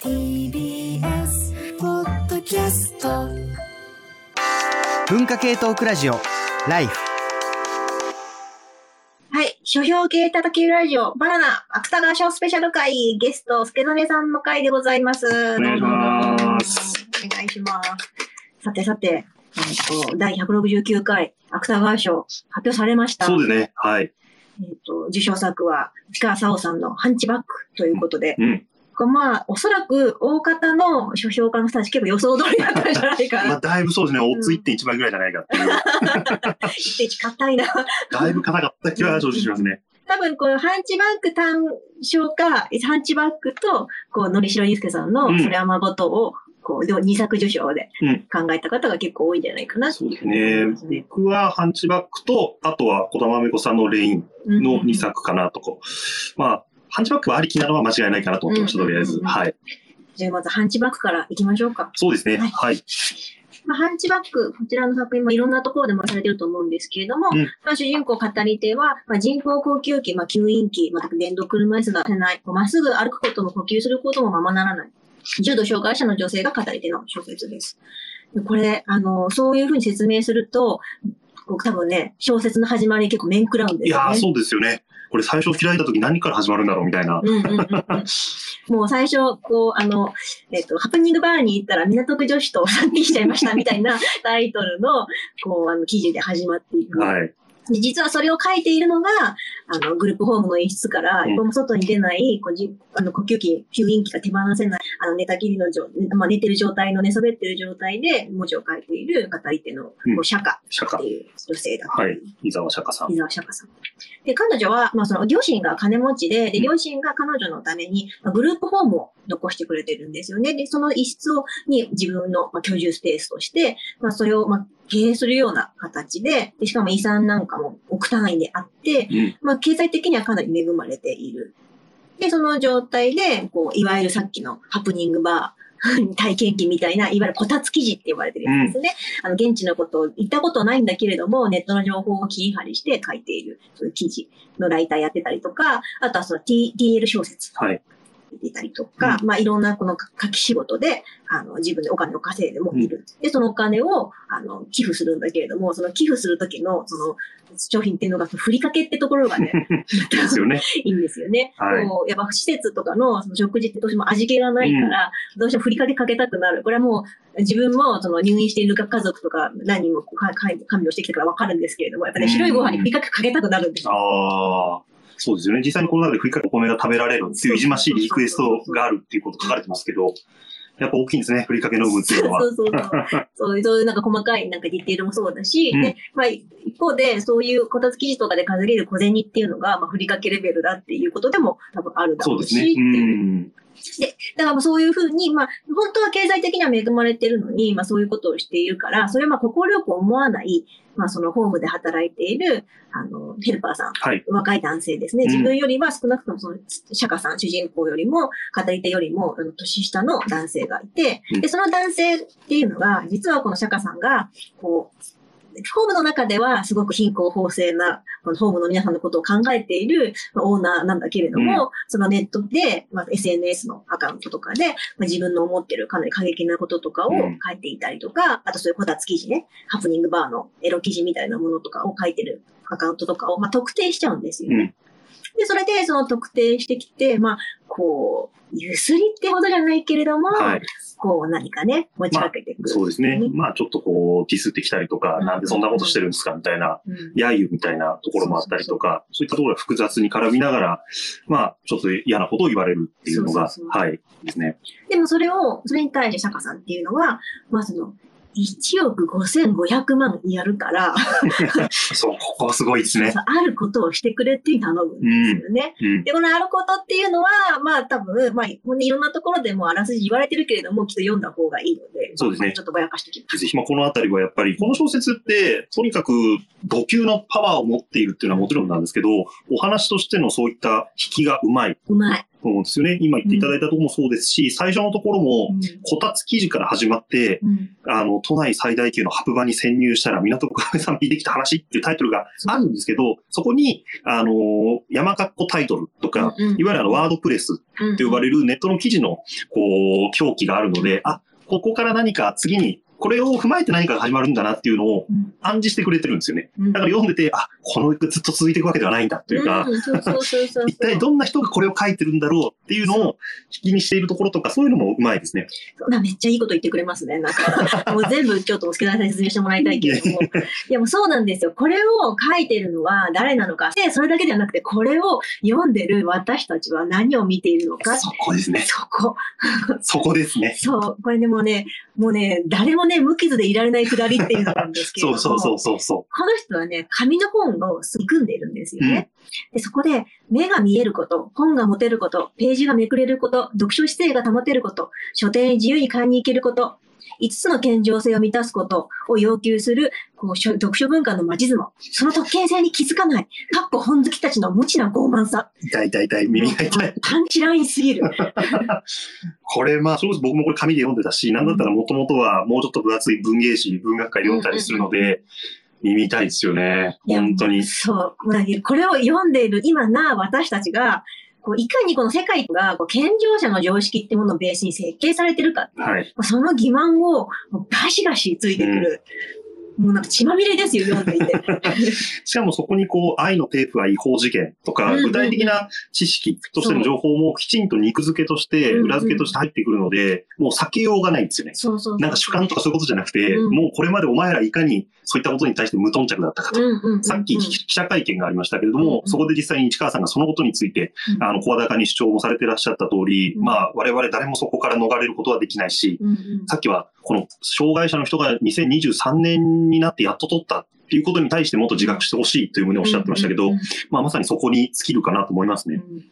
TBS ポッドキャスト文化系トークラジオライフはい。書評系叩きラジオ、バナナ、芥川賞スペシャル回、ゲスト、助真さんの回でございます。お願いしますお願いします。さてさて、えっと、第169回、芥川賞、発表されました。そうですね。はい。えっと、受賞作は、市川沙央さんのハンチバックということで、うん。これまあ、おそらく、大方の書評家の人たち結構予想通りだったんじゃないかまあ、な。だいぶそうですね。オッズ1.1倍ぐらいじゃないかっていう。一定値硬いな。だいぶ硬かった気は正直しますね。多分、このハンチバック単勝か、ハンチバックと、こう、のりしろゆうすけさんのうんそれはとを、こう、両二作受賞でうん考えた方が結構多いんじゃないかなっていうふうに思いねます。ね。僕はハンチバックと、あとは小玉めこさんのレインの2作かなとこう。まあ、ハンチバックはありきなのは間違いないかなと思ってました、とりあえず。うんはい。じゃあまずハンチバックから行きましょうか。そうですね。はいはい。まあ、ハンチバック、こちらの作品もいろんなところで回されてると思うんですけれども、うんまあ、主人公語り手は、まあ、人工呼吸器、まあ、吸引器、また電動車椅子が出ない、まっすぐ歩くことも呼吸することもままならない、重度障害者の女性が語り手の小説です。でこれ、あの、そういうふうに説明すると、僕多分ね、小説の始まり結構面食らうんですよね。いやー、そうですよね。これ最初開いた時何から始まるんだろうみたいな。もう最初、こう、あの、えっ、と、ハプニングバーに行ったら港区女子と3人しちゃいましたみたいなタイトルの、こう、あの、記事で始まっていく。はい。で実はそれを書いているのが、あの、グループホームの演出から、うん一歩も外に出ない、こうじあの呼吸器、吸引器が手放せない、あの、寝たきりの状、まあ、寝てる状態の寝そべってる状態で文字を書いている語り手の、こう釈迦って。いう女性だはい。伊沢釈迦さん伊。沢釈迦さん。で、彼女は、まあ、その、両親が金持ちで、で、両親が彼女のために、まあ、グループホームを残してくれてるんですよね。で、その一室を、に自分の、まあ、居住スペースとして、まあ、それを、まあ、経営するような形で、で、しかも遺産なんかも億単位であって、うん。まあ、経済的にはかなり恵まれている。で、その状態で、こう、いわゆるさっきのハプニングバー、体験記みたいな、いわゆるこたつ記事って言われてるやつですね。あの、現地のことを言ったことないんだけれども、ネットの情報を切り張りして書いている、そういう記事のライターやってたりとか、あとはその T- TL 小説はい。やってたりとか、まあいろんなこの書き仕事で、あの、自分でお金を稼いでもいる。で、そのお金を、あの、寄付するんだけれども、その寄付するときの、その、商品っていうのが、ふりかけってところがね、ですよね。いいんですよね。はいこうやっぱ施設とかのその食事ってどうしても味気がないから、どうしてもふりかけかけたくなる。これはもう自分もその入院している家族とか何人も看病してきたからわかるんですけれども、やっぱね、うん白いご飯にふりかけかけたくなるんですよ。ああ。そうですよね。実際にこの中でふりかけお米が食べられるっていういじましいリクエストがあるっていうこと書かれてますけど、やっぱ大きいんですね。ふりかけの有無っていうのは。そうそうそう。そういう、そういうなんか細かいなんかディテールもそうだし、うんで、まあ一方でそういうこたつ記事とかで稼げる小銭っていうのが、まあふりかけレベルだっていうことでも多分あるだろうし、そうですね。うっていう。ん。だからまあそういうふうに、まあ、本当は経済的には恵まれてるのに、まあそういうことをしているから、それはまあ心よく思わない、まあそのホームで働いている、あの、ヘルパーさん、はい。若い男性ですね。うん自分よりは少なくともその、釈迦さん、主人公よりも、語り手よりも、年下の男性がいてうん、で、その男性っていうのが、実はこの釈迦さんが、こう、ホームの中ではすごく貧困法制な、このホームの皆さんのことを考えているまあオーナーなんだけれども、そのネットで、まあ、SNS のアカウントとかで、まあ、自分の思ってるかなり過激なこととかをうん。書いていたりとか、あとそういうこたつ記事ね、ハプニングバーのエロ記事みたいなものとかを書いてるアカウントとかを、まあ、特定しちゃうんですよね。で、それでその特定してきて、まあ、こう、ゆすりってほどじゃないけれども、はい。こう何かね、持ちかけてくる、そうですね。まあちょっとこう、ディスってきたりとか、うんなんでそんなことしてるんですかみたいな、うん揶揄みたいなところもあったりとか、そういったところが複雑に絡みながら、まあちょっと嫌なことを言われるっていうのがそうそう、そうはい。ですね。でもそれを、それに対して釈迦さんっていうのは、まあその、1億5500万やるから、そう、ここはすごいですね。あることをしてくれって頼むんですよね。うん。で、このあることっていうのは、まあ多分、まあ、いろんなところでもあらすじ言われてるけれども、きっと読んだ方がいいので、そうですねまあちょっとぼやかしてきます。ぜひ、まあ、このあたりはやっぱり、この小説って、とにかく土級のパワーを持っているっていうのはもちろんなんですけど、お話としてのそういった引きがうまい。うまい。と思うんですよね。今言っていただいたところもそうですし、最初のところも、こたつ記事から始まって、うん。あの、都内最大級のハプ場に潜入したら、港区亀さん聞いてきた話っていうタイトルがあるんですけど、そこに、あの、山かっこタイトルとか、うんうんいわゆるあの、ワードプレスうんって呼ばれるネットの記事の、こう、表記があるので、あ、ここから何か次に、これを踏まえて何かが始まるんだなっていうのをうん暗示してくれてるんですよね。うんだから読んでて、あ、このずっと続いていくわけではないんだというか、一体どんな人がこれを書いてるんだろうっていうのを気にしているところとか、そういうのもうまいですね。なめっちゃいいこと言ってくれますね。なんか、もう全部ちょっと助田さんに説明してもらいたいけれども。いやもうそうなんですよ。これを書いてるのは誰なのか。で、それだけではなくて、これを読んでる私たちは何を見ているのか。そこですね。そこ。そこですね。そう。これでもね、もうね、誰もね、無傷でいられないくだりっていうのなんですけれども。そうそうそうそうそこの人はね、紙の本をすんでいるんですよね。で、そこで、目が見えること、本が持てること、ページがめくれること、読書姿勢が保てること、書店へ自由に買いに行けること、5つの健常性を満たすことを要求する、こう、書読書文化のマチズモ。その特権性に気づかない。かっこ本好きたちの無知な傲慢さ。う。痛い痛い痛い。耳が痛い。パンチラインすぎる。これ、まあ、僕もこれ紙で読んでたし、なんだったらもともとはもうちょっと分厚い文芸誌、文学会で読んだりするので、耳痛いですよね。本当に。そう。これを読んでいる今な私たちが、こういかにこの世界がこう健常者の常識ってものをベースに設計されてるかはい。その欺瞞をガシガシついてくる。もうなんか血まみれですよ、読んでいて。しかもそこにこう、愛のテープは違法事件とか、具体的な知識としての情報もきちんと肉付けとして、裏付けとして入ってくるので、もう避けようがないんですよね。そうそう。なんか主観とかそういうことじゃなくて、うんもうこれまでお前らいかにそういったことに対して無頓着だったかと。さっき記者会見がありましたけれども、そこで実際に市川さんがそのことについて、うんあの、声高に主張もされていらっしゃった通り、うんまあ、我々誰もそこから逃れることはできないし、さっきは、この障害者の人が2023年になってやっと取ったっていうことに対してもっと自覚してほしいというふうにおっしゃってましたけどうんうんうん、まあ、まさにそこに尽きるかなと思いますね。うん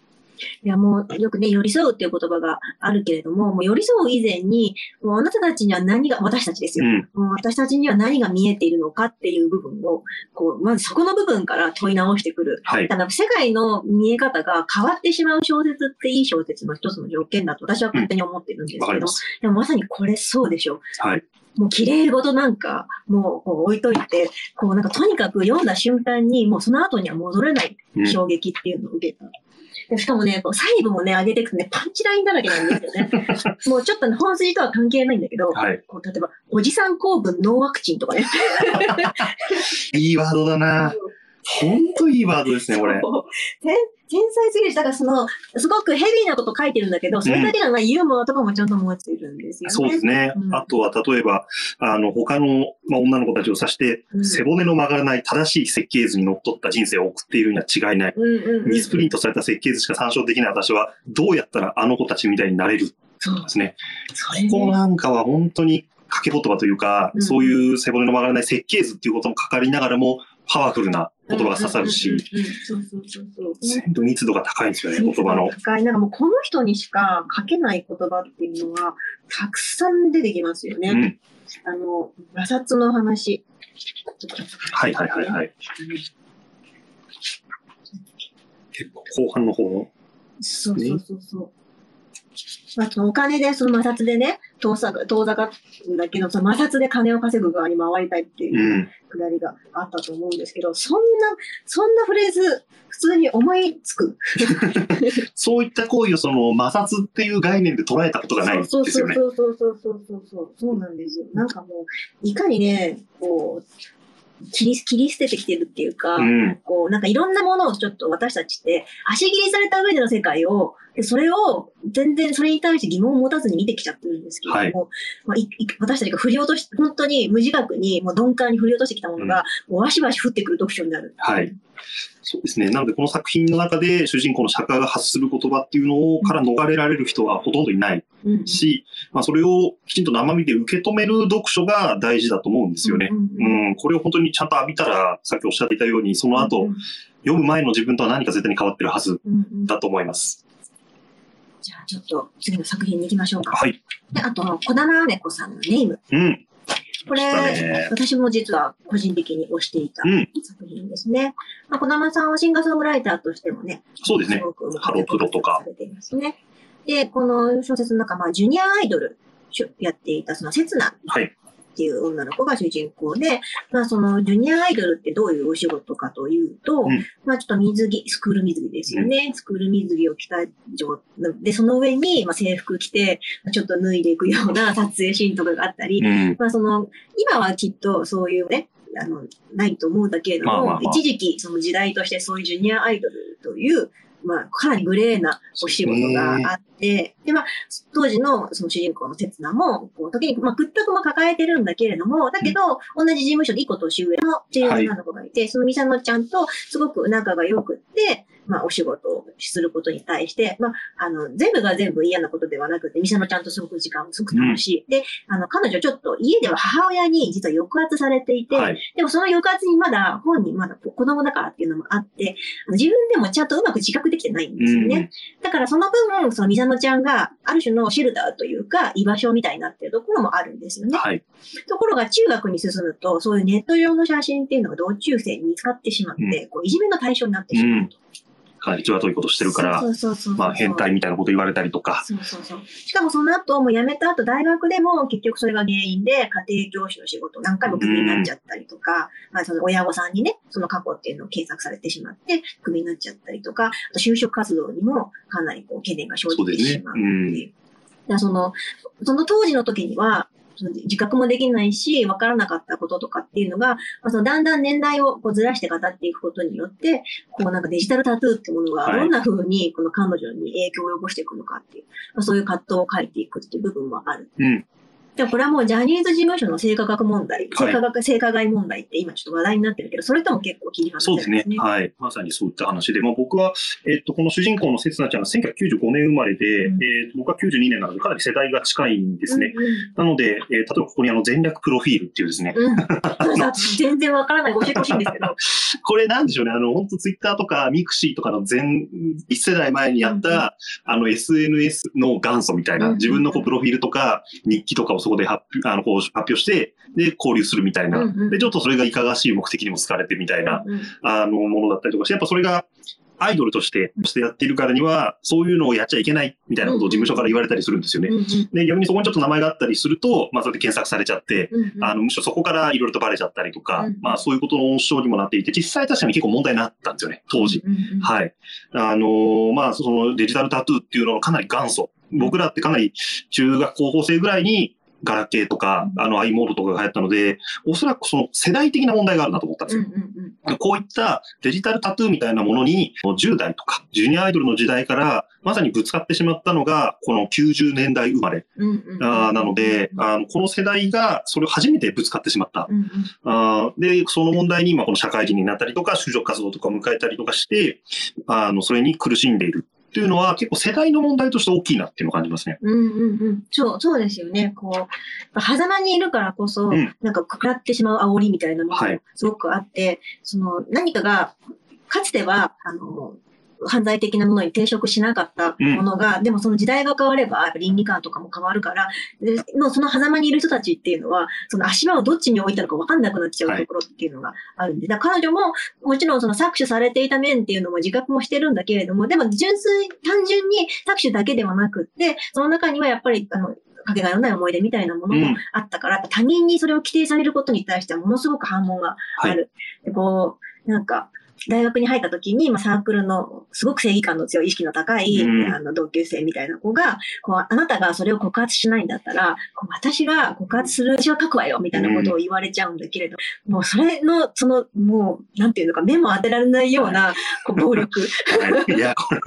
いや、もうよくね、寄り添うっていう言葉があるけれども、もう寄り添う以前に、もうあなたたちには何が、私たちですよ。うん。もう私たちには何が見えているのかっていう部分を、こう、まずそこの部分から問い直してくる。はい。ただ、世界の見え方が変わってしまう小説っていい小説の一つの条件だと私は勝手に思ってるんですけど、わかります。でもまさにこれそうでしょ。はい。もう綺麗事なんか、もうこう置いといて、こうなんかとにかく読んだ瞬間に、もうその後には戻れないうん衝撃っていうのを受けた。でしかもね、こう細部もね、上げていくとね、パンチラインだらけなんですよね。もうちょっとね、本筋とは関係ないんだけど、はい。こう例えば、おじさん公文ノーワクチンとかね。いいワードだな ほんといいワードですね、これ。天天才すぎるし、だからその、すごくヘビーなこと書いてるんだけど、それだけじゃないユーモアとかもちゃんと持っているんですよね。そうですね。うんあとは、例えば、あの、他の、まあ、女の子たちを指して、うん背骨の曲がらない正しい設計図にのっとった人生を送っているには違いない。ミスプリントされた設計図しか参照できない私は、どうやったらあの子たちみたいになれる？そうですね。それねここなんかは本当に掛け言葉というか、うんそういう背骨の曲がらない設計図っていうこともかかりながらも、パワフルな言葉が刺さるし、うんそうそうそうそう。全部密度が高いんですよね、言葉の。高い。なんかもうこの人にしか書けない言葉っていうのは、たくさん出てきますよね。うん。あの、摩擦の話。はいはいはいはい。結構後半の方の。そうそうそうそう。まあ、そのお金で、その摩擦でね、遠ざか、遠ざかだけど、その摩擦で金を稼ぐ側に回りたいっていううんくだりがあったと思うんですけど、そんな、そんなフレーズ、普通に思いつく？そういった行為をその摩擦っていう概念で捉えたことがないんですそうそうよね。そうそうそうそうそうそう。そうなんですよ。なんかもう、いかにね、こう、切り、切り捨ててきてるっていうか、うん。こう、なんかいろんなものをちょっと私たちって、足切りされた上での世界を、でそれを全然それに対して疑問を持たずに見てきちゃってるんですけれども、まあ、いい私たちが振り落とし、本当に無自覚に、もう鈍感に振り落としてきたものが、もうわしわし降ってくる読書になる。はい。そうですね。なので、この作品の中で主人公の釈迦が発する言葉っていうのをから逃れられる人はほとんどいないうん。し、まあ、それをきちんと生身で受け止める読書が大事だと思うんですよね。うんうんうん、これを本当にちゃんと浴びたら、さっきおっしゃっていたように、その後、うん読む前の自分とは何か絶対に変わってるはずだと思います。じゃあちょっと次の作品に行きましょうか。はい。であと、小玉姉子さんのネーム。うん。これ、ね。私も実は個人的に推していたうん作品ですね。まあ、小玉さんはシンガーソングライターとしてもね、そうですね。ごくハロプロとかされていますね。で、この小説の中、まあ、ジュニアアイドルやっていた、その、刹那はい。っていう女の子が主人公で、まあそのジュニアアイドルってどういうお仕事かというと、うんまあちょっと水着、スクール水着ですよね。スクール水着を着た状で、その上に、まあ、制服着て、ちょっと脱いでいくような 撮影シーンとかがあったり、うん。まあその、今はきっとそういうね、あの、ないと思うんだけれども、まあまあまあ一時期その時代としてそういうジュニアアイドルという、まあかなりグレーなお仕事があって、で、まあ当時のその主人公の刹那も、こう時に、まあ屈託も抱えてるんだけれども、だけど、同じ事務所で一個年上のっていう女の子がいて、そのミサノちゃんとすごく仲が良くって、まあお仕事をすることに対して、まああの、全部が全部嫌なことではなくて、ミサノちゃんとすごく時間をすごく楽しい。で、あの、彼女ちょっと家では母親に実は抑圧されていて、はい。でもその抑圧にまだ本人まだ子供だからっていうのもあって、自分でもちゃんとうまく自覚できてないんですよね。だからその分、そのミサノちゃんがある種のシェルターというか居場所みたいになってるところもあるんですよね。はい。ところが中学に進むと、そういうネット上の写真っていうのが同級生に見つかってしまって、こういじめの対象になってしまうと。かなり際どいことしてるからそ、うそうそうそうまあ変態みたいなこと言われたりとか。そうそうそう。しかもその後、もう辞めた後、大学でも結局それが原因で、家庭教師の仕事何回もクビになっちゃったりとか、まあその親御さんにね、その過去っていうのを検索されてしまって、クビになっちゃったりとか、あと就職活動にもかなりこう懸念が生じてしまうっていう。だからその、その当時の時には、自覚もできないし、わからなかったこととかっていうのが、まあ、そのだんだん年代をこうずらして語っていくことによって、こうなんかデジタルタトゥーってものがはいどんな風にこの彼女に影響を及ぼしていくのかっていう、まあ、そういう葛藤を書いていくっていう部分もある。うん。でもこれはもうジャニーズ事務所の性加学問題、はい性加学、性加害問題って今ちょっと話題になってるけど、それとも結構切り離せそうでするんですね。。ねはい。まさにそういった話で、まあ僕は、えっと、この主人公の刹那ちゃんが1995年生まれで、うんえっと、僕は92年なので、かなり世代が近いんですね。うんうんなので、えー例えばここにあの全略プロフィールっていうですね、うん。全然わからない。教えてほしいんですけど。これなんでしょうね、あの、本当ツイッターとかミクシーとかの前、一世代前にやった、うんあの SNS の元祖みたいな、うん自分のこうプロフィールとか日記とかをそこで発表あのこう発表して、で、交流するみたいな、うんうんで、ちょっとそれがいかがわしい目的にも使われてみたいな、うんうんあの、ものだったりとかして、やっぱそれが、アイドルとして、としてやっているからには、そういうのをやっちゃいけないみたいなことを事務所から言われたりするんですよね。うんうんで、逆にそこにちょっと名前があったりすると、まあ、それで検索されちゃって、うんうんあの、むしろそこからいろいろとバレちゃったりとか、うんまあ、そういうことの温床にもなっていて、実際確かに結構問題になったんですよね、当時。うんうんはい。あのーまあ、そのデジタルタトゥーっていうのがかなり元祖。僕らってかなり中学高校生ぐらいに、ガラケーとか、あの、i モードとかが流行ったので、おそらくその世代的な問題があるなと思ったんですよ。うんうんうんこういったデジタルタトゥーみたいなものに、10代とか、ジュニアアイドルの時代から、まさにぶつかってしまったのが、この90年代生まれ。あーなので、あのこの世代がそれを初めてぶつかってしまった。うんうんあーで、その問題に今この社会人になったりとか、就職活動とかを迎えたりとかして、あの、それに苦しんでいるっていうのは結構世代の問題として大きいなっていうのを感じますね。うんうんうん。そう、そうですよね。こう、狭間にいるからこそ、うんなんか食らってしまう煽りみたいなのもはいすごくあって、その何かが、かつては、あの、犯罪的なものに抵触しなかったものが、でもその時代が変われば、倫理観とかも変わるから、でのその狭間にいる人たちっていうのは、その足場をどっちに置いたのか分かんなくなっちゃうところっていうのがあるんで、だから彼女ももちろんその搾取されていた面っていうのも自覚もしてるんだけれども、でも純粋、単純に搾取だけではなくって、その中にはやっぱり、あの、かけがえのない思い出みたいなものもうん。あったから、やっぱ他人にそれを規定されることに対してはものすごく反応がある。でこう、なんか、大学に入った時に、まあ、サークルのすごく正義感の強い意識の高い、うんあの同級生みたいな子が、こう、あなたがそれを告発しないんだったら、こう私が告発する私は書くわよ、みたいなことを言われちゃうんだけれど、もうそれの、その、もう、なんていうのか、目も当てられないような、こう暴力。はい、いや、これ、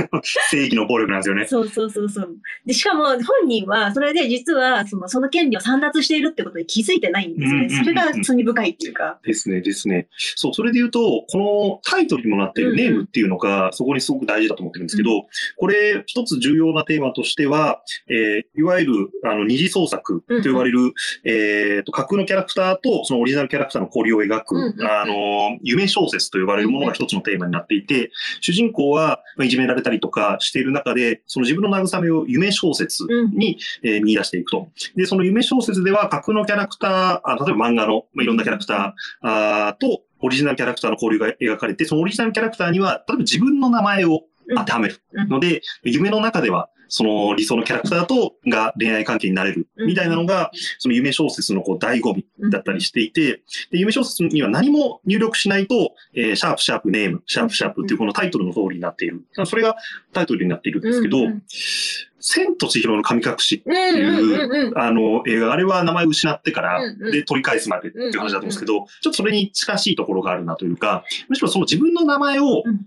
正義の暴力なんですよね。そうそうそうそう。で、しかも本人は、それで実は、その、その権利を散奪しているってことに気づいてないんですよね。うんうんうんうんそれが罪深いっていうか。ですね、ですね。そう、それで言うと、このタイトルにもなっているネームっていうのが、そこにすごく大事だと思ってるんですけど、これ、一つ重要なテーマとしては、えーいわゆる、あの、二次創作と呼ばれる、えーと、架空のキャラクターとそのオリジナルキャラクターの交流を描く、あの、夢小説と呼ばれるものが一つのテーマになっていて、主人公はまあいじめられたりとかしている中で、その自分の慰めを夢小説に、えー見出していくと。で、その夢小説では架空のキャラクター、あ例えば漫画の、まあ、いろんなキャラクターあーと、オリジナルキャラクターの交流が描かれて、そのオリジナルキャラクターには、例えば自分の名前を当てはめる。ので、夢の中では、その理想のキャラクターとが恋愛関係になれる。みたいなのが、その夢小説のこう醍醐味だったりしていて、で夢小説には何も入力しないと、えーシャープシャープネーム、シャープシャープっていうこのタイトルの通りになっている。それがタイトルになっているんですけど、千と千尋の神隠しうんうんう。あの、映画、あれは名前を失ってからで、取り返すまでっていう話だと思うんですけど、ちょっとそれに近しいところがあるなというか、むしろその自分の名前をうん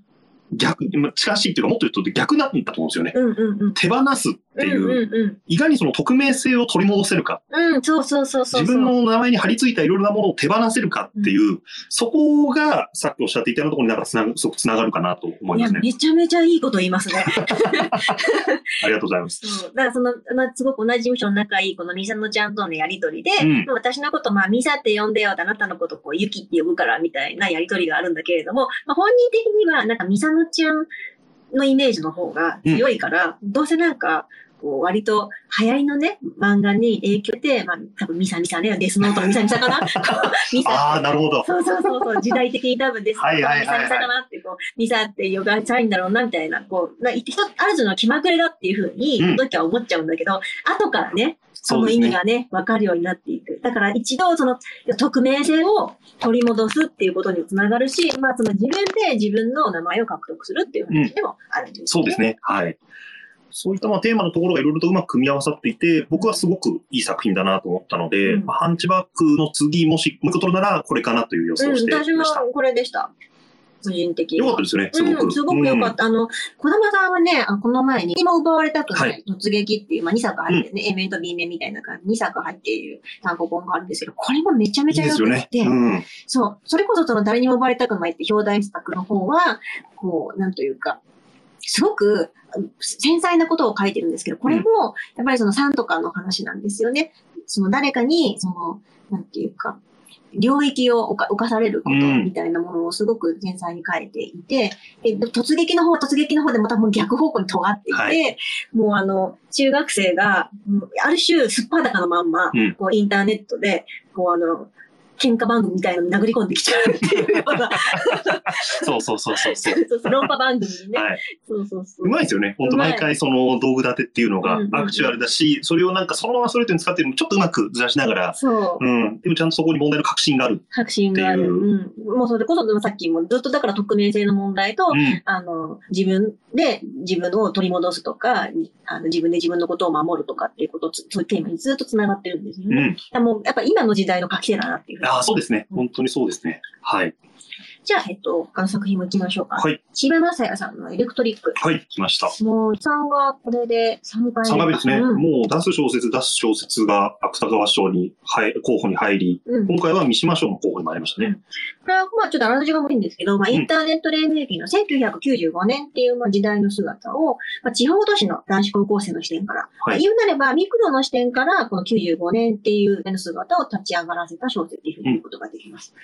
逆、まあ近しいっていうか、もっと言うと逆なんだと思うんですよね。手放すっていう、うんうんうん。いかにその匿名性を取り戻せるか、うん、そうそうそうそう。自分の名前に貼り付いたいろいろなものを手放せるかっていう、そこがさっきおっしゃっていたようなところになんかつながすごくつながるかなと思いますね。めちゃめちゃいいこと言いますね。ありがとうございます。そう。だからその、まあ、すごく同じ事務所の仲いいこのミサのちゃんとのやりとりで、うんまあ私のこと、まあ、ミサって呼んでよあなたのこと、こう、ユキって呼ぶからみたいなやりとりがあるんだけれども、まあ、本人的には、なんかミサのちゃんのイメージの方が強いから、どうせなんか、こう、割と流行りのね、漫画に影響で、まあ、多分ミサミサね、デスノートのミサミサかな？ミサああ、なるほど。そうそうそうそう、時代的に多分です。はいはいはいはいミサミサかなって、こう、ミサって呼ばれたいんだろうな、みたいな、こう、な一つある種の気まぐれだっていうふうに、うん時は思っちゃうんだけど、後からね、その。意味がね、わかるようになっていく。だから一度、その、匿名性を取り戻すっていうことにつながるし、まあ、その自分で自分の名前を獲得するっていう話でもあるんですそうですね。はい。そういったまあテーマのところがいろいろとうまく組み合わさっていて、僕はすごくいい作品だなと思ったので、うんまあハンチバックの次、もしもう一個取るならこれかなという予想うん、をしてました。これでした。個人的には。よかったですね、すごく。うん、すごく良かった。あの、小玉さんはね、あこの前に、今奪われたくなはい突撃っていう、まあ、2作入ってるね、A 面と B 面みたいな感じ、2作入っている単行本があるんですけど、これもめちゃめいいちゃ。良くて、うん。そう、それこそその誰にも奪われたくないって表題作の方は、こう、なんというか、すごく繊細なことを書いてるんですけど、これも、やっぱりその3とかの話なんですよね。その誰かに、その、なんていうか、領域を侵侵されることうんみたいなものをすごく繊細に書いていて、で突撃の方は突撃の方でまたもう逆方向に尖っていて、はい。もうあの、中学生が、うんある種、すっぱだかのまんま、うん。こうインターネットで、こうあの、喧嘩番組みたいなのに殴り込んできちゃうっていうような、そうそうそうそうそう。そうそう論破番組にね。はい。そうそうそう。うまいですよね。本当毎回その道具立てっていうのがアクチュアルだし、それをなんかそのままストレートに使ってるのもちょっとうまくずらしながら、そう。うん。でもちゃんとそこに問題の確信がある。確信がある。ううん。もうそれこそ、でもさっきもずっとだから匿名性の問題と、うん。あの、自分で自分を取り戻すとか、あの自分で自分のことを守るとかっていうことつ、そういうテーマにずっと繋がってるんですよね。うん。もう、やっぱ今の時代の書き手だなっていうふうに。ああ、そうですね。本当にそうですね。はい。じゃあ、えっと、他の作品も行きましょうか。はい。千葉雅也さんのエレクトリック。はい、来ました。もう、さんがこれで3回3回目ですね。うんもう出す小説、出す小説が芥川賞に、はい、候補に入り、うん。今回は三島賞の候補にもありましたね。これは、まあ、ちょっとあらすじが悪いんですけど、まあ、うんインターネット黎明期の1995年っていうまあ時代の姿を、まあ、地方都市の男子高校生の視点から、まあはい。言うなれば、ミクロの視点から、この95年っていうの姿を立ち上がらせた小説っていうふうに言うことができます。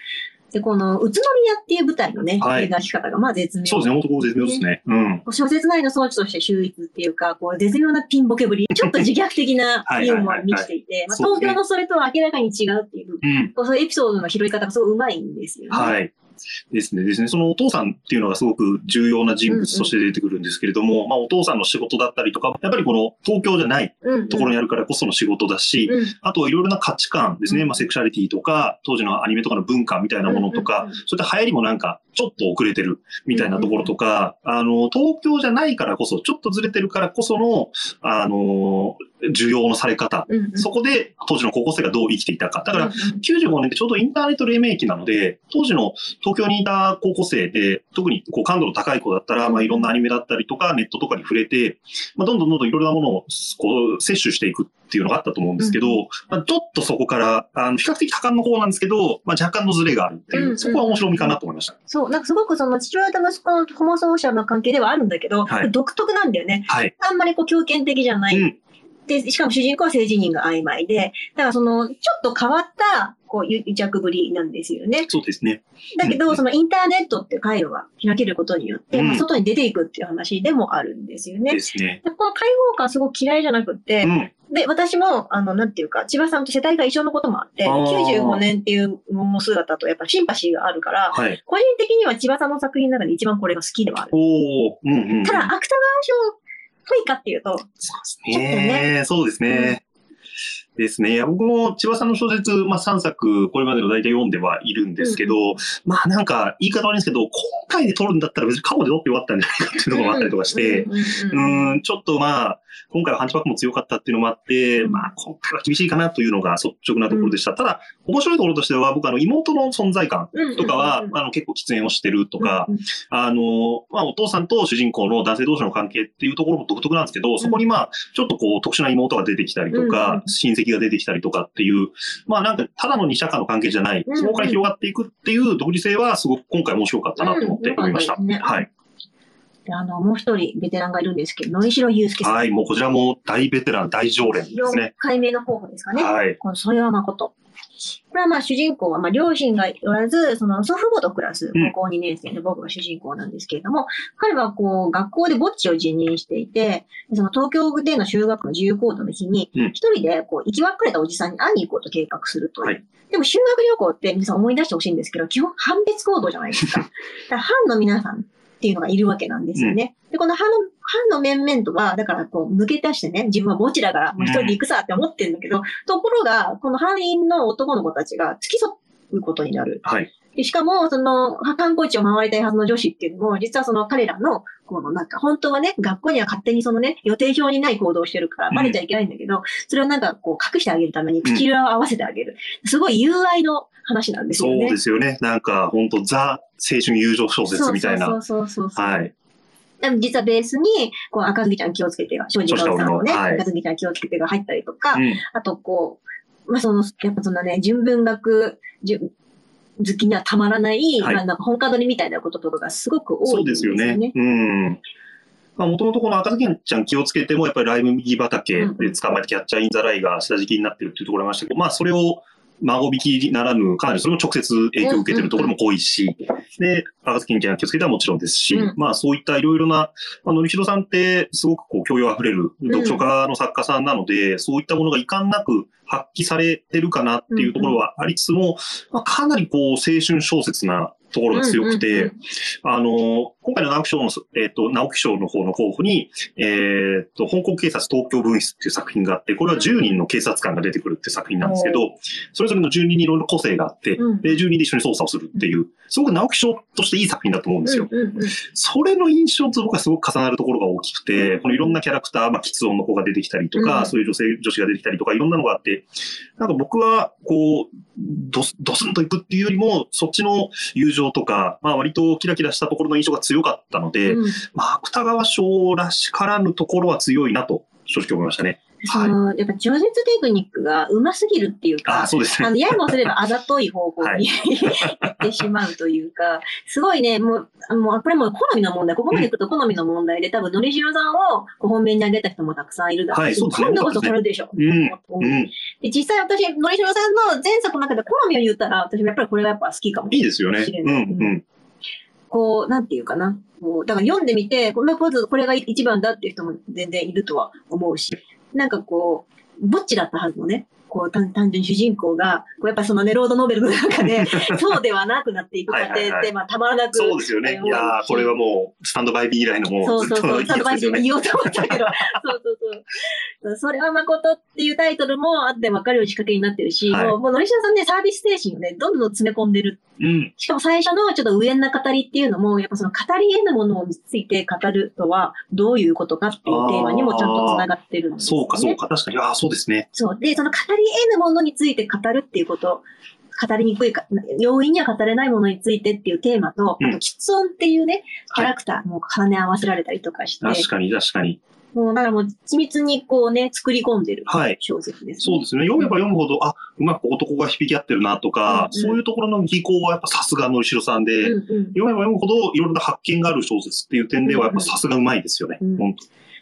で、この、宇都宮っていう舞台のね、はい描き方が、まあ、絶妙。そうですね、本当こう絶妙ですね。うん。小説内の装置として秀逸っていうか、こう、絶妙なピンボケぶり、ちょっと自虐的な はいユーモアに満ちていて、東京のそれとは明らかに違うっていう、うん。こうそういうエピソードの拾い方がすごい上手いんですよね。はい。ですね。ですね。そのお父さんっていうのがすごく重要な人物として出てくるんですけれども、まあお父さんの仕事だったりとか、やっぱりこの東京じゃないうんうん。ところにあるからこその仕事だし、うんあといろいろな価値観ですね。うんまあセクシャリティとか、当時のアニメとかの文化みたいなものとか、うんうんうんそういった流行りもなんかちょっと遅れてるみたいなところとか、あの、東京じゃないからこそ、ちょっとずれてるからこその、あの、需要のされ方。うんうんそこで当時の高校生がどう生きていたか。だから、うん95年ってちょうどインターネット黎明期なので、当時の東京にいた高校生で、特にこう感度の高い子だったら、まあいろんなアニメだったりとか、ネットとかに触れて、まあどんどんどんどんいろいろなものをこう摂取していくっていうのがあったと思うんですけど、まあちょっとそこから、あの、比較的多感の方なんですけど、まあ若干のズレがあるっていう、うんそこは面白みかなと思いました。そう、なんかすごくその父親と息子のホモソーシャルな関係ではあるんだけど、はい独特なんだよね。はい。あんまりこう強権的じゃない。うん。で、しかも主人公は性自認が曖昧で、だからその、ちょっと変わった、こう、癒着ぶりなんですよね。そうですね。だけど、うんそのインターネットっていう回路が開けることによって、うんまあ、外に出ていくっていう話でもあるんですよね。ですね。でこの開放感すごく嫌いじゃなくって、うん。で、私も、あの、なんていうか、千葉さんと世代が一緒のこともあって、あー95年っていうも姿とやっぱシンパシーがあるから、はい。個人的には千葉さんの作品の中で一番これが好きではある。おー。うんうんうん。ただ、芥川賞いかっていうと、そうですちょっとね。そうですね。ですね。僕も千葉さんの小説、まあ3作、これまでの大体読んではいるんですけど、まあなんか言い方悪いんですけど、今回で撮るんだったら別に過去で撮ってよかったんじゃないかっていうところもあったりとかして、うん、ちょっとまあ、今回はハンチバックも強かったっていうのもあって、うん。まあ今回は厳しいかなというのが率直なところでした。ただ、面白いところとしては、僕あの妹の存在感うんとかは、あの結構喫煙をしてるとか、あの、まあ、お父さんと主人公の男性同士の関係っていうところも独特なんですけど、そこにまあ、ちょっとこう、特殊な妹が出てきたりとうんか、うん。親戚が出てきたりとかっていう、まあなんか、ただの二社間の関係じゃない、うんそこから広がっていくっていう独自性は、すごく今回面白かったなと思って読みました。はい。であの、もう一人ベテランがいるんですけど、野井城祐介さん。はい。もうこちらも大ベテラン、大常連です4ね。回目の候補ですかね。はい。このそれは誠。これはまあ主人公はまあ両親がおらず、その祖父母と暮らすうん高校2年生の僕が主人公なんですけれども、彼はこう学校でぼっちを辞任していて、その東京での修学の自由行動の日にうん、一人でこう生き別れたおじさんに会いに行こうと計画するという。はいでも修学旅行って皆さん思い出してほしいんですけど、基本判別行動じゃないですか。だから班の皆さんっていうのがいるわけなんですよね。で、この班の、班の面々とは、だからこう抜け出してね、自分は墓地だから、もう一人で行くさって思ってるんだけど、ところが、この班員の男の子たちが付き添うことになる。はい。でしかも、その、観光地を回りたいはずの女子っていうのも、実はその彼らの、このなんか、本当はね、学校には勝手にそのね、予定表にない行動をしてるから、バレちゃいけないんだけど、それをなんかこう、隠してあげるために、口裏を合わせてあげる。すごい友愛の話なんですそうよね。ですよね。なんか、本当ザ青春友情小説みたいな。そうそうそうそう。はい。でも実はベースに、こう、赤ずきちゃん気をつけてが、庄司香織さんのね、赤ずきちゃん気をつけてが入ったりとか、うん。あとこう、まあその、やっぱそんなね、純文学、純好きにはたまらない、はいあなんか本家取りみたいなこととかがすごく多いうですよですよね。うん。もともとこの赤ずきんちゃん気をつけても、やっぱりライム右畑で捕まえてキャッチャーインザライが下敷きになってるっていうところがありましたけど、まあ、それを孫引きならぬ、かなりそれも直接影響を受けてるところも多いし、で、赤ずきんちゃん気をつけてはもちろんですし、うん。まあ、そういったいろいろな、まあ、のりしろさんってすごくこう、教養あふれる読書家の作家さんなので、そういったものが遺憾なく発揮されてるかなっていうところはありつつも、まあ、かなりこう、青春小説なところが強くて、うん。うんうんあの、今回の直木賞の、えっ、と、直木賞の方の候補に、えっ、と、香港警察東京分室っていう作品があって、これは10人の警察官が出てくるっていう作品なんですけど、それぞれの10人にいろいろ個性があって、うん。で、10人で一緒に捜査をするっていう、すごく直木賞としていい作品だと思うんですよ。うんうんうん。それの印象と僕はすごく重なるところが大きくて、このいろんなキャラクター、まあ、喫音の子が出てきたりとか、うん。そういう女性、女子が出てきたりとか、いろんなのがあって、なんか僕は、こう、ドス、ドスンといくっていうよりも、そっちの友情とか、まあ割とキラキラしたところの印象が強かったので、うんまあ、芥川賞らしからぬところは強いなと、正直思いましたね。その、やっぱ饒舌テクニックが上手すぎるっていうああ、か、そうですね。あの、ややもすればあざとい方向はいに行ってしまうというか、すごいね、もう、あもうこれもう好みの問題、ここまで行くと好みの問題で、多分、のりしろさんをこう本命に挙げた人もたくさんいるだろうし、はい今度こそこれでしょ。うん。うん。で実際私、のりしろさんの前作の中で好みを言ったら、私もやっぱりこれがやっぱ好きかもいいですよね。うん。うん。こう、なんていうかな。もうだから読んでみて、これまずこれが一番だっていう人も全然いるとは思うし、なんかこう、ぼっちだったはずのね、こう、単単純に主人公が、こうやっぱそのね、ロードノベルの中で、そうではなくなっていく過程って、まあ、たまらなく。そうですよね。いやーこれはもう、スタンドバイビー以来のもそううそうそう、ずっといいサバイでやつですよね。見ようと思ったけど、そうそうそう。それは誠っていうタイトルもあって分かるように仕掛けになってるし、はいもう、もう、のりしさんね、サービス精神をね、どんどん詰め込んでる。うん。しかも最初のちょっと上な語りっていうのも、やっぱその語り得ぬものについて語るとは、どういうことかっていうテーマにもちゃんと繋がってるんですよね。そうか、そうか。確かに。ああ、そうですね。そう。で、その語り得ぬものについて語るっていうこと、語りにくいか、容易には語れないものについてっていうテーマと、うんあと、喫音っていうね、キャはいラクターも兼ね合わせられたりとかして、確かに、確かに。もう、だからもう、緻密にこうね、作り込んでるはい小説です、そうですね。読めば読むほど、あ、うまく男が響き合ってるなとか、うんうんそういうところの技巧はやっぱさすがのりしろさんで、うんうん。読めば読むほどいろいろな発見がある小説っていう点ではやっぱさすがうまいですよね。うん本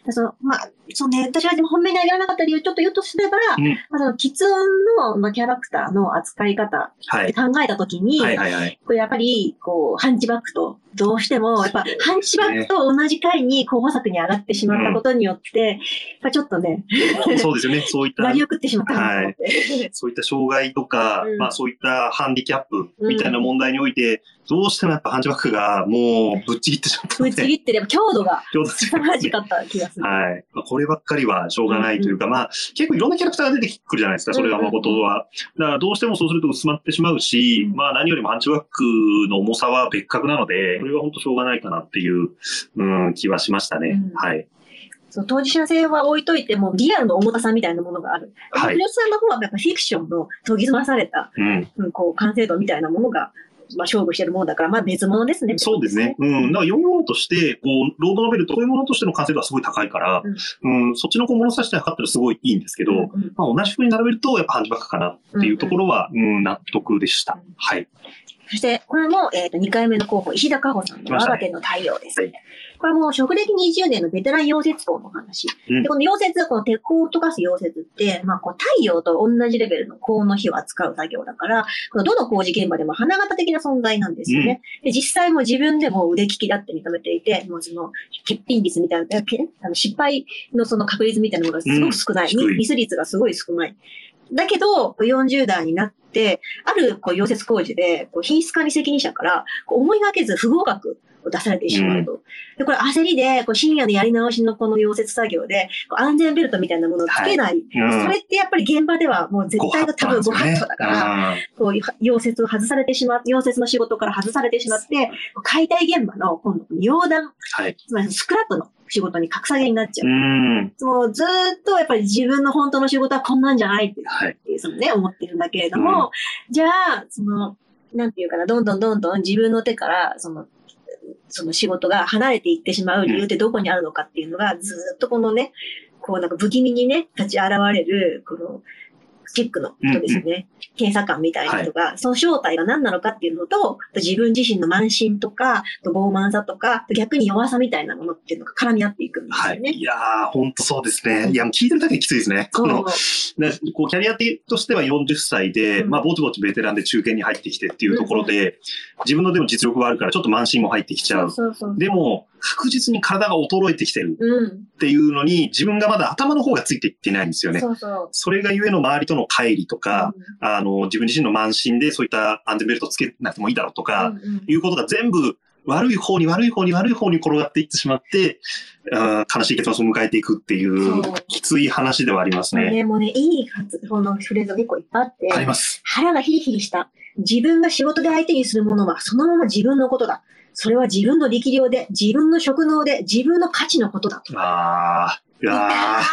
その、まあ、そうね、私はでも本命に挙げられなかった理由、ちょっと言うとすれば、うんまあ、その、喫音の、まあ、キャラクターの扱い方はい。で考えたときに、はいはいはい。これやっぱり、こう、ハンチバックと、どうしても、やっぱ、ハンチバックと同じ回に候補作に上がってしまったことによって、やっぱちょっとね、そうですよね。そういった割り送ってしまったなと思って。そういった障害とか、うんまあそういったハンディキャップみたいな問題において、どうしてもやっぱハンチバックがもうぶっちぎってしまったぶので、っちぎってれば強度が強度強い凄まじかった気がする。はい。まあこればっかりはしょうがないというか、まあ結構いろんなキャラクターが出てくるじゃないですか、それが誠は。だからどうしてもそうすると薄まってしまうし、うんまあ何よりもハンチバックの重さは別格なので、それは本当しょうがないかなっていう、うん、気はしましたね。うんはい。そう当事者性は置いといても、リアルの重たさみたいなものがある。はいさんの方はやっぱフィクションの研ぎ澄まされた、うん。うん、こう、完成度みたいなものが、まあ、勝負してるものだから、まあ別物ですね。そうですね。うん。だから読み物として、こう、ロードノベルとそういうものとしての完成度はすごい高いから、うん、そっちのこう物差しで測ったらすごいいいんですけど、うんうんまあ同じ風に並べると、やっぱハンチバックかなっていうところは、うん、納得でしたうん。はい。そして、これも、えっ、と、2回目の候補、石田加穂さんの我が手の太陽です。はいこれはもう、職歴20年のベテラン溶接工の話。うんで、この溶接、この鉄鋼を溶かす溶接って、まあ、こう、太陽と同じレベルの高温の火を扱う作業だから、このどの工事現場でも花形的な存在なんですよね。で、実際も自分でも腕利きだって認めていて、もうその、欠品率みたいな、けあの失敗のその確率みたいなものがすごく少ない。うんミス率がすごい少ない。だけど、40代になって、あるこう溶接工事で、品質管理責任者から、思いがけず不合格出されてしまうと。で、これ焦りで、こう深夜でやり直しのこの溶接作業で、安全ベルトみたいなものをつけない。うんそれってやっぱり現場ではもう絶対が多分ご法度だから、こういう溶接を外されてしまって、溶接の仕事から外されてしまって、解体現場の今度、溶断、はい。つまりスクラップの仕事に格下げになっちゃうう。ん。もうずーっとやっぱり自分の本当の仕事はこんなんじゃないってはい。いう、そのね、思ってるんだけれども、じゃあ、その、なんていうかな、どんどんどんどん自分の手から、その、その仕事が離れていってしまう理由ってどこにあるのかっていうのが、ずーっとこのね、こうなんか不気味にね、立ち現れる、この、チェックの人ですよね。検査官みたいな人が、その正体が何なのかっていうのと、自分自身の慢心とか、と傲慢さとか、逆に弱さみたいなものっていうのが絡み合っていくんですはい。よね。いやー、ほんとそうですね。いや、聞いてるだけできついですね。この、でこうキャリアとしては40歳で、うんまあ、ぼちぼちベテランで中堅に入ってきてっていうところで、自分のでも実力はあるから、ちょっと慢心も入ってきちゃう。そうそうそう。でも、確実に体が衰えてきてるうん。っていうのに、自分がまだ頭の方がついていってないんですよね。そうそう。それがゆえの周りとの乖離とか、あの、自分自身の慢心でそういった安全ベルトつけなくてもいいだろうとか、うんうんいうことが全部悪い方に悪い方に悪い方に転がっていってしまって、悲しい結末を迎えていくっていうきつい話ではありますね。ね、もうね、いい発このフレーズが結構いっぱいあって、あります。腹がヒリヒリした。自分が仕事で相手にするものはそのまま自分のことだ。それは自分の力量で、自分の職能で、自分の価値のことだ。ああ、いやー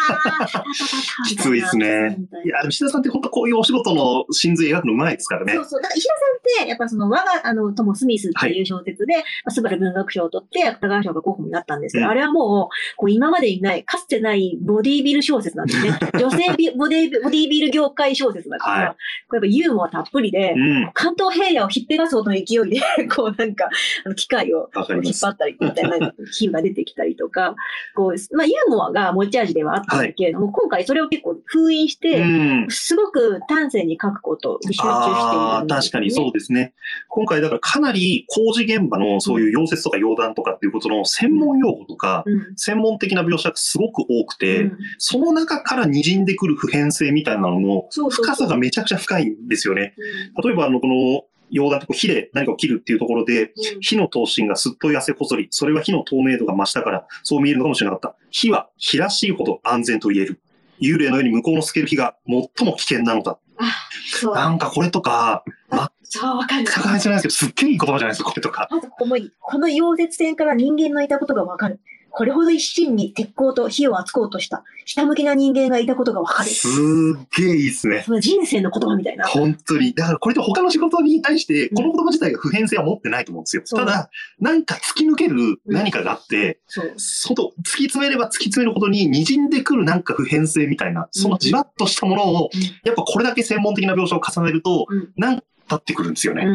きついですね。いや、石田さんって本当こういうお仕事の真髄描くのうまいですからねそう。そう。だから石田さんって、やっぱその我が、あの、トモ・スミスっていう小説で、まあスバル文学賞を取って、芥川賞が候補になったんですけど、うんあれはもう、こう今までにない、かつてないボディービル小説なんですね。女性ビボディボディービル業界小説だから、はいこれやっぱユーモアたっぷりで、うん。関東平野をひっぺがすほどの勢いで、こうなんか、あの機械を引っ張ったりみたいな比喩が出てきたりとか、こう、まあユーモアが持ち味ではあったんだけれども、今回それを結構封印して、うん。すごく端正に書くことに集中しているね確かにそうですね。今回だからかなり工事現場のそういう溶接とか溶断とかっていうことの専門用語とか、うん専門的な描写がすごく多くて、うんその中から滲んでくる普遍性みたいなのの深さがめちゃくちゃ深いんですよね。うん例えばあの、この溶断って火で何かを切るっていうところで、火の頭身がすっとい汗こそり、それは火の透明度が増したから、そう見えるのかもしれなかった。火は火らしいほど安全と言える。幽霊のように向こうの透ける火が最も危険なのだ。あ、そう。なんかこれとか、まそう、わかる。逆らいじゃないですけど、すっげえいい言葉じゃないですか、これとか。あと、この、この溶接線から人間のいたことがわかる。これほど一心に鉄鋼と火を扱おうとした、ひたむきな人間がいたことがわかる。すーっげえいいですね。その人生の言葉みたいな。本当に。だからこれって他の仕事に対して、この言葉自体が普遍性は持ってないと思うんですよ。そうただ、なんか突き抜ける何かがあって、そう。外、突き詰めれば突き詰めるほどに滲んでくるなんか普遍性みたいな、そのじわっとしたものを、やっぱこれだけ専門的な描写を重ねると、うんなんか立ってくるんですよね。う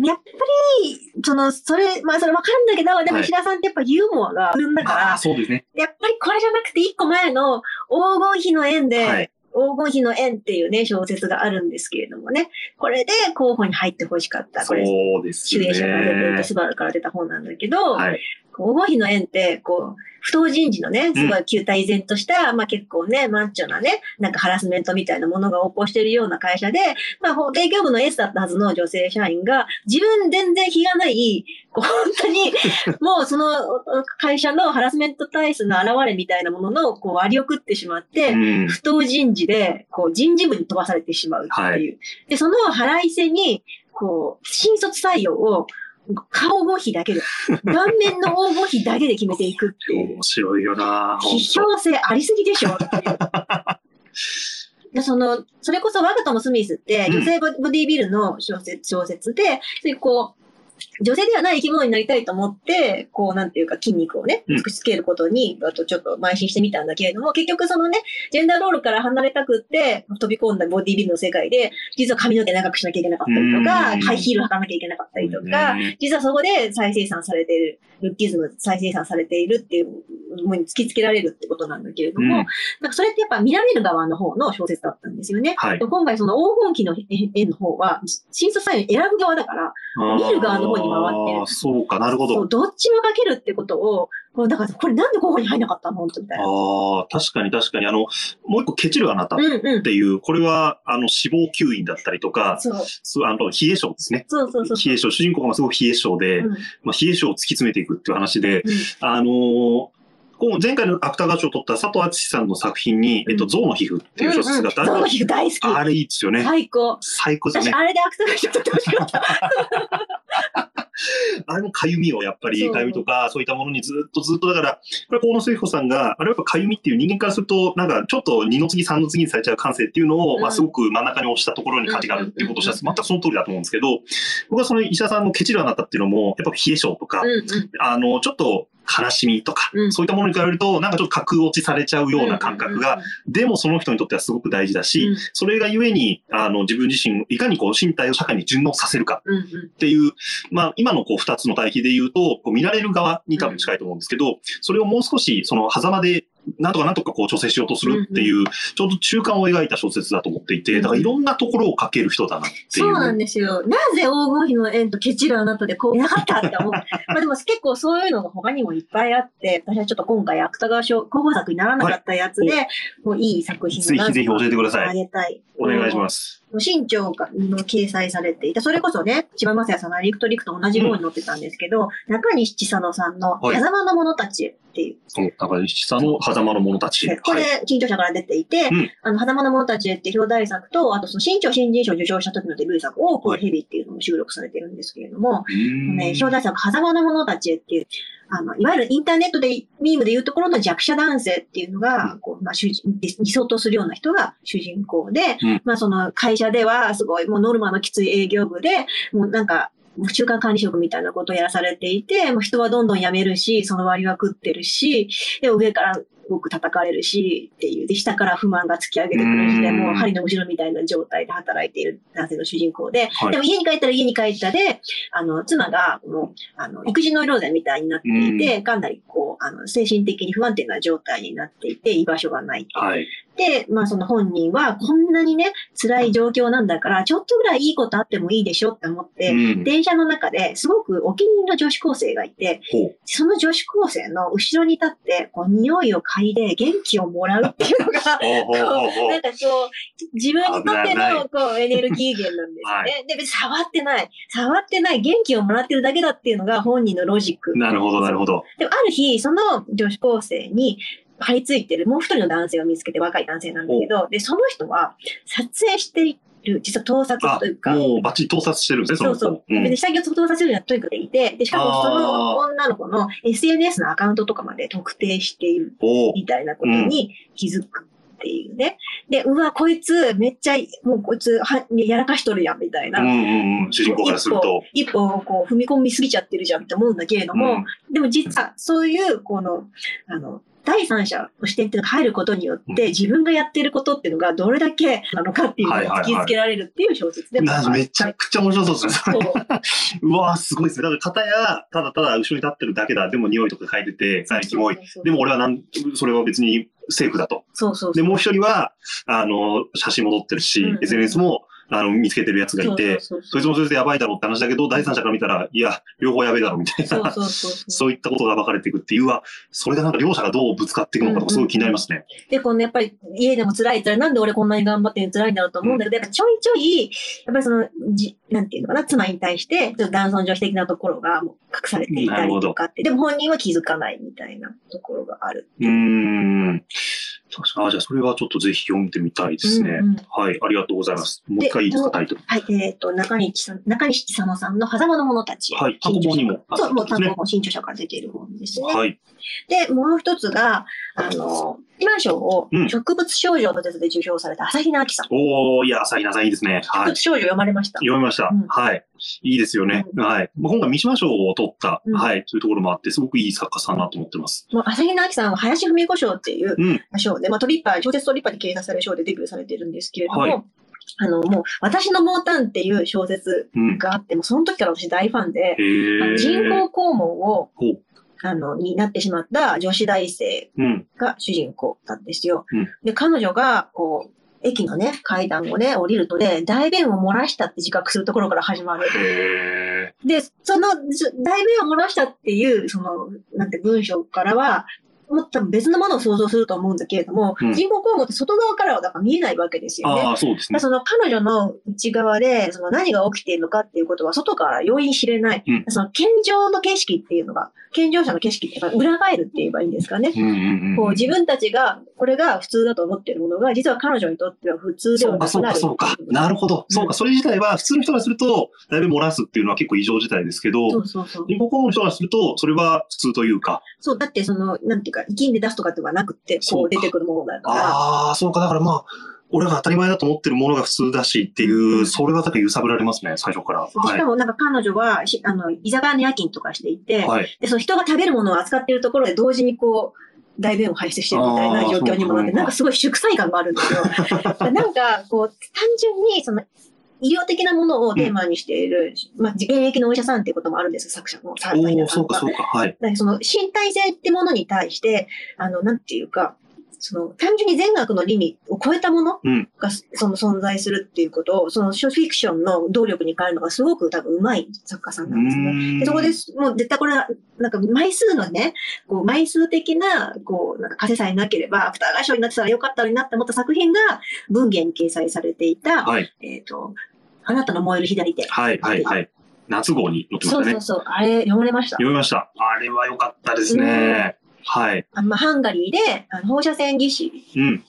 ん。やっぱり、その、それ、まあそれわかるんだけど、でもはい石田さんってやっぱユーモアがあるんだから、そうですね。やっぱりこれじゃなくて一個前の黄金比の縁で、はい。黄金比の縁っていうね、小説があるんですけれどもね。これで候補に入ってほしかった。これ、そうですね。主演者から出ていて、スバルから出た本なんだけど、はい。黄金比の縁って、こう、不当人事のね、すごい旧体依然とした、まあ結構ね、マッチョなね、なんかハラスメントみたいなものが横行しているような会社で、まあ、ほ営業部のエースだったはずの女性社員が、自分全然非がない、こう本当に、もうその会社のハラスメント体質の現れみたいなものの、こう割り送ってしまって、うん。不当人事で、こう人事部に飛ばされてしまうっていう。で、その払いせに、こう、新卒採用を、顔合費だけで、顔面の応募費だけで決めていくっていう。面白いよな批評性ありすぎでしょ。でその、それこそ我が友スミスって、うん女性ボボディビルの小説、小説で、そういうこう、女性ではない生き物になりたいと思って、こう、なんていうか筋肉をねうん、つけることに、あとちょっと邁進してみたんだけれども、結局そのね、ジェンダーロールから離れたくって、飛び込んだボディビルの世界で、実は髪の毛長くしなきゃいけなかったりとか、うん。ハイヒール履かなきゃいけなかったりとか、ね。実はそこで再生産されている、ルッキズム再生産されているっていうものに突きつけられるってことなんだけれども、うん。なんかそれってやっぱ見られる側の方の小説だったんですよね。はい。で今回その黄金期の絵の方は、新卒採用選ぶ側だから、見る側の方に回ってるそうか、なるほどそう。どっちも書けるってことを、だからこれなんで候補に入んなかったの？本当みたいな。ああ、確かに確かに。あの、もう一個、ケチるあなたっうんうん。ていう、これは、あの、死亡吸引だったりとか、そうそうあの、冷え性ですね。そうそうそう。冷え性、主人公がすごく冷え性で、うんまあ、冷え性を突き詰めていくっていう話で、うんあの前回の芥川賞を取った佐藤敦さんの作品に、えっと、うん象の皮膚っていう小説があって、うんうん、ゾウの皮膚大好き。あれいいですよね。最高。最高ですよね。私、あれで芥川賞取ってほしかった。あれもかゆみをやっぱり、かゆみとか、そういったものにずっとずっと、だから、これ、河野聖子さんが、あれはやっぱかゆみっていう人間からすると、なんかちょっと二の次三の次にされちゃう感性っていうのを、うんまあすごく真ん中に押したところに価値があるっていうことをした全くその通りだと思うんですけど、僕はその医者さんのケチるあなたっていうのも、やっぱ冷え性とか。あの、ちょっと悲しみとか、うん。そういったものに比べると、なんかちょっと格落ちされちゃうような感覚が、でもその人にとってはすごく大事だし、うん。それがゆえに、あの、自分自身、いかにこう身体を社会に順応させるかうんうん。っていう、まあ、今のこう二つの対比で言うと、こう見られる側に多分近いと思うんですけど、それをもう少し、その狭間で、なんとかなんとかこう調整しようとするっていう、ちょうど中間を描いた小説だと思っていて、だからいろんなところを書ける人だなっていう。そうなんですよ。なぜ黄金比の縁とケチるあなたでこういなかったって思う。まあでも結構そういうのが他にもいっぱいあって、私はちょっと今回芥川賞候補作にならなかったやつで、もういい作品ぜひぜひ教えてくださあい。げたい。お願いします。新潮がの掲載されていた、それこそね、千葉雅也さんのリクとリクと同じ号に載ってたんですけど、中西千佐野さんのはい矢沢の者たちへっていう、その中西さんの狭間の者たち。これ、新潮社から出ていて、うん。あの、狭間の者たちへって表題作と、あとその新潮新人賞を受賞した時のデビュー作、オープンヘビーっていうのも収録されてるんですけれども、ね、表題作、狭間の者たちへっていう、あの、いわゆるインターネットで、ミームで言うところの弱者男性っていうのが、こう、まあ、主人、理理想とするような人が主人公で、うん。まあ、その会社では、すごい、もうノルマのきつい営業部で、もうなんか、中間管理職みたいなことをやらされていて、もう人はどんどん辞めるし、その割は食ってるし、で、上からごく叩かれるし、っていう。で、下から不満が突き上げてくるしで、うんもう針の後ろみたいな状態で働いている男性の主人公で、はいでも家に帰ったら家に帰ったで、あの、妻が、もう、あの、育児の老人みたいになっていて、かなりこう、あの、精神的に不安定な状態になっていて、居場所がない。はい。で、まあその本人は、こんなにね、辛い状況なんだから、ちょっとぐらいいいことあってもいいでしょって思って、うん。電車の中ですごくお気に入りの女子高生がいて。その女子高生の後ろに立って、こう、匂いを嗅いで元気をもらうっていうのが、なんかそう、自分にとってのこうエネルギー源なんですよね。はで、別に触ってない。触ってない。元気をもらってるだけだっていうのが本人のロジック。なるほど、なるほど。でもある日、その女子高生に張り付いてるもう一人の男性を見つけて、若い男性なんだけど、で、その人は撮影している、実は盗撮あという、か、もうバッチリ盗撮してるんですね、そうそう。の子で、下着を盗撮するようなとにかくいて、で、しかもそのあ女の子の SNS のアカウントとかまで特定しているおみたいなことに気づくっていうね。で、うわ、こいつめっちゃ、もうこいつはやらかしとるやんみたいな。うんうんうん。主人公からすると。一歩、一歩こう踏み込みすぎちゃってるじゃんって思うんだけれども、うんでも実はそういう、この、あの、第三者の視点っていうのが入ることによって、自分がやってることっていうのがどれだけなのかっていうのを突きつけられるっていう小説でもあるなめちゃくちゃ面白そうですね。それそう うわーすごいですね。だから、片や、ただただ後ろに立ってるだけだ。でも匂いとか嗅いでて、さらにキモい。でも俺はなん、それは別にセーフだと。そうそうそうで、もう一人は、あの、写真も撮ってるし、うんうん SNS も、あの、見つけてるやつがいて、そいつもそいつでやばいだろうって話だけど、第三者から見たら、いや、両方やべえだろみたいな、そういったことが暴かれていくっていう、うわ、それがなんか両者がどうぶつかっていくのかとか、すごい気になりますね。で、このやっぱり家でも辛い辛い、なんで俺こんなに頑張って辛いんだろうと思うんだけど、やっぱちょいちょい、やっぱりその、じ、なんていうのかな、妻に対して、ちょっと男尊女子的なところが隠されていたりとかって、でも本人は気づかないみたいなところがある。うーん。確かにあ、じゃあそれはちょっとぜひ読んでみたいですね。うんうんはい、ありがとうございます。もう一回いいですか、タイトル。はい、えっ、と、中西さん、中西千佐野さんの狭間の者たち。はい単行本にもそう、もう単行本、新著者から出ている本ですね。はい。で、もう一つが、あの、今賞をうん植物少女の説で受賞された朝比奈明さん。おー、いや、朝比奈さんいいですね。はい植物。少女読まれました。読みました。うんはい。いいですよね。うんはい。まあ今回三島賞を取った、うんはい、そういうところもあって、すごくいい作家さんだなと思ってます。もう朝比奈明さんは林文子賞っていううん。賞で、まあ、トリッパー、小説トリッパーに掲載される賞でデビューされてるんですけれども、はいあの、もう、私の毛丹っていう小説うん。があって、もうその時から私大ファンで。人工肛門を。あの、になってしまった女子大生うん。が主人公なんですよ。うんで、彼女が、こう、駅のね、階段をね、降りるとね、大便を漏らしたって自覚するところから始まる。へで、その、そ大便を漏らしたっていう、その、なんて文章からは、もっと別のものを想像すると思うんだけれども、うん人工肛門って外側からはだから見えないわけですー。よね。ああ、そうですね。その彼女の内側で、その何が起きているのかっていうことは外から容易に知れない。うんその健常の景色っていうのが、健常者の景色っていうか裏返るって言えばいいんですかね。こう自分たちが、これが普通だと思っているものが、実は彼女にとっては普通ではなくなる。そうか、そうか。なるほど。そうか、それ自体は、普通の人からすると、だいぶ漏らすっていうのは結構異常事態ですけど、そうそうそう。人工肛門の人からすると、それは普通というか、そう、だってその、なんていうか、生きんで出すとかではなくて、こう出てくるものだから。ああ、そうか、だからまあ、俺が当たり前だと思ってるものが普通だしっていうう、んそれはだけ揺さぶられますね、最初から。でしかもなんか彼女は、しあの、居酒屋の夜勤とかしていて、はい。で、その人が食べるものを扱っているところで同時にこう、大便を排出してるみたいな状況にもなって、なんかすごい祝祭感があるんですよ。なんか、こう、単純に、その、医療的なものをテーマにしている、まあ、現役のお医者さんっていうこともあるんです、作者の。そうか、そうか、はい。その身体性ってものに対して、あの、なんていうか、その単純に善悪のリミットを超えたものうんが、その存在するっていうことを、そのフィクションの動力に変えるのがすごく多分うまい作家さんうなんですね。でそこで、もう絶対これは、なんか枚数のね、こう枚数的な、こう、なんか稼さえなければ、芥川賞になってたらよかったのになって思った作品が文芸に掲載されていた、はい、えっ、と、あなたの燃える左手。はい、はい、はい。夏号に載ってましたね。そうそうそう。あれ、読まれました。読みました。あれは良かったですね。はい。あまあ、ハンガリーで、あの放射線技師うん。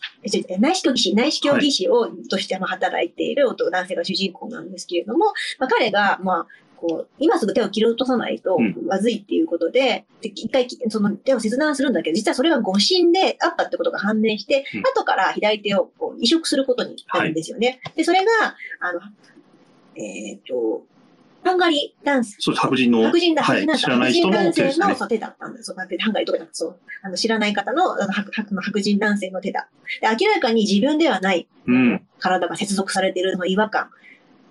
内視鏡技師、内視鏡技師を、としてまあ働いている男男性が主人公なんですけれども、まあ、彼が、まあ、こう、今すぐ手を切り落とさないとうんまずいっていうことで、で一回きその手を切断するんだけど、実はそれが誤診であったってことが判明して、うん後から左手をこう移植することになるんですよね。で、それが、あの、えっ、と、ハンガリーダンス。そう白人の。白人だ、はい、知らない人の白人男性。のそう手だったんです。そうでハンガリーとかだとそう。あの知らない方のあの白白白人男性の手だ。で明らかに自分ではないうん。体が接続されているその違和感っ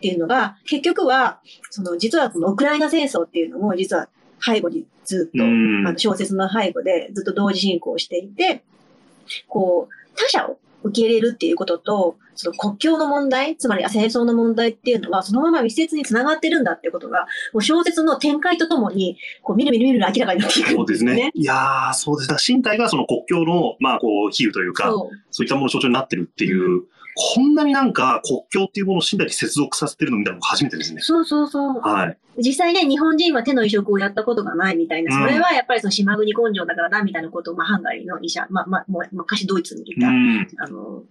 ていうのが、結局は、その実はこのウクライナ戦争っていうのも、実は背後にずっと、うんあの小説の背後でずっと同時進行していて、こう、他者を受け入れるっていうことと、その国境の問題、つまり戦争の問題っていうのは、そのまま密接につながってるんだっていうことが、もう小説の展開とともに、こう、みるみるみる明らかになっていくそうんでですすね。ね。いやー、そうです。身体がその国境の、まあ、こう、比喩というか、そう。そういったものの象徴になってるっていう、こんなになんか国境っていうものを身体に接続させてるのみたいなのが初めてですね。そうそうそう。はい。実際ね、日本人は手の移植をやったことがないみたいな、うんそれはやっぱりその島国根性だからだみたいなことを、まあ、ハンガリーの医者、まあ、まあ、昔ドイツにいうた、ん。あの、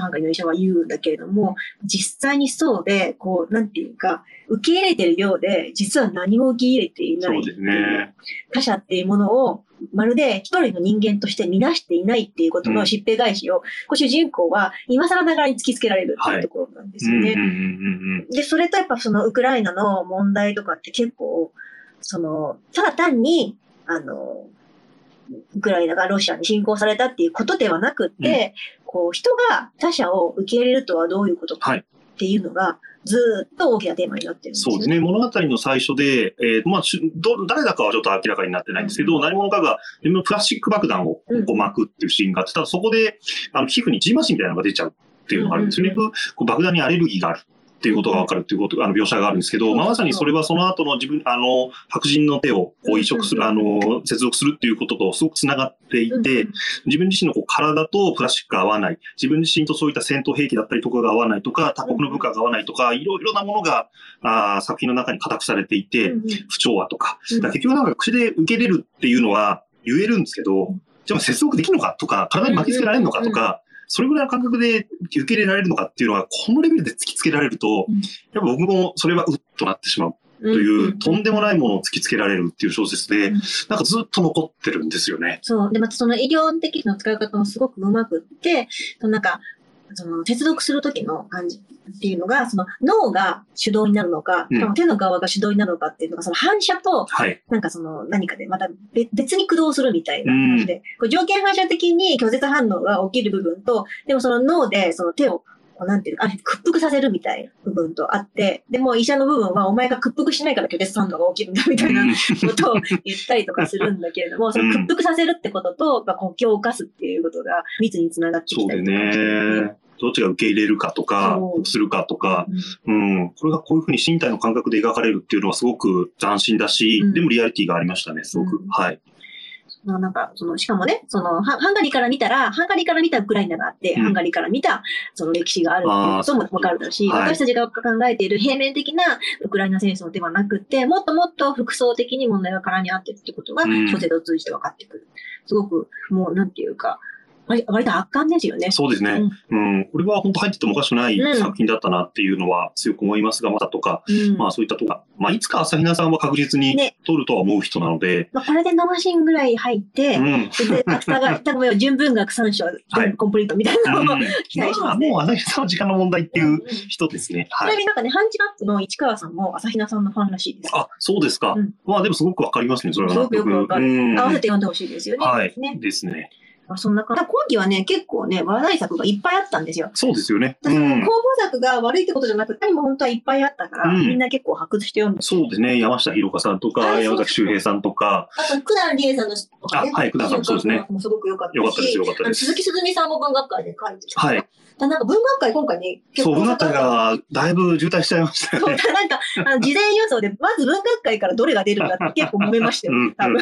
ハンガリーの医者は言うんだけれども、実際にそうで、こう、なんていうか、受け入れてるようで、実は何も受け入れていない。そうですね。他者っていうものを、まるで一人の人間として見出していないっていうことの疾病返しを、こう主人公は今更ながらに突きつけられるっていうところなんですよね。うんうんうんうんで、それとやっぱそのウクライナの問題とかって結構、その、ただ単に、あの、ウクライナがロシアに侵攻されたっていうことではなくって、こう、人が他者を受け入れるとはどういうことかはい。っていうのが、ずーっと大きなテーマになってるんですよそうですね。物語の最初で、えーまあしど、誰だかはちょっと明らかになってないんですけど、何者かがプラスチック爆弾をこうんう巻くっていうシーンがあって、ただそこで、あの、皮膚にジンマシンみたいなのが出ちゃうっていうのがあるんですよね。こう爆弾にアレルギーがある。っていうことがわかるっていうこと、あの、描写があるんですけど、まあ、まさにそれはその後の自分、あの、白人の手をこう移植する、あの、接続するっていうこととすごく繋がっていて、自分自身のこう体とプラスチックが合わない、自分自身とそういった戦闘兵器だったりとかが合わないとか、他国の文化が合わないとか、いろいろなものが、あー作品の中に固くされていて、不調和とか。から結局なんか口で受け入れるっていうのは言えるんですけど、じゃあ接続できるのかとか、体に巻きつけられるのかとか、それぐらいの感覚で受け入れられるのかっていうのは、このレベルで突きつけられるとうん、やっぱ僕もそれはうっとなってしまうという、とんでもないものを突きつけられるっていう小説で、うんなんかずっと残ってるんですよね。そう。で、またその医療的な使い方もすごくうまくって、そのなんか、その接続するときの感じっていうのが、その脳が主導になるのか、うん手の側が主導になるのかっていうのが、その反射と、はい。なんかその何かでまた別別に駆動するみたいな感じで、こう条件反射的に拒絶反応が起きる部分と、でもその脳でその手を、こうなんていうか、あ屈服させるみたいな部分とあって、でも医者の部分はお前が屈服しないから拒絶反応が起きるんだみたいなことを言ったりとかするんだけれども、その屈服させるってことと、まあ、国境を犯すっていうことが密につながってきたりとかしてね。どっちが受け入れるかとかするかとか、うんうん。これがこういうふうに身体の感覚で描かれるっていうのはすごく斬新だし、うんでもリアリティがありましたね、すごく。うんはい。まあなんか、その、しかもね、その、ハハンガリーから見たら、ハンガリーから見たウクライナがあって、うんハンガリーから見た、その歴史があるっていうこともわかるだろうし、はい私たちが考えている平面的なウクライナ戦争ではなくて、もっともっと複層的に問題が絡み合ってるってことがうん、小説を通じて分かってくる。すごく、もう、なんていうか、割割と圧巻ですよね。そうですね。うん。これは本当入っててもおかしくないうん作品だったなっていうのは強く思いますが、またとか、うんまあそういったとか、まあいつか朝比奈さんは確実にね取るとは思う人なので、まあ、これでノマシンぐらい入ってう、ん。で、芥が、多分純文学3章、全部コンプリートみたいなのを、うん期待しますねまあもう朝比奈さんは時間の問題っていううん人ですね。ちはい。なみになんかね、ハンチバックの市川さんも朝比奈さんのファンらしいです。あ、そうですか。うんまあでもすごくわかりますね、それは。すごくよくわかるうん合わせて読んでほしいですよね。はい。ね。ですね。まあ、そんな感じ。今期はね、結構ね、話題作がいっぱいあったんですよ。そうですよね。うん候。補作が悪いってことじゃなくて、他にも本当はいっぱいあったから、うんみんな結構発掘して読んで。そうですね。山下ひろかさんとか、山崎周平さんとか、あと、九段理恵さんのとかね。あはい九段さんそうですねもすごく良かったし。よかったですよかったですあの鈴木すずみさんも文学会で書いてる。はい。だなんか文学会今回ね、結そう、文学会がだいぶ渋滞しちゃいましたそう、よね。なんか、あの、事前予想で、まず文学会からどれが出るかって結構揉めましたようん。多分。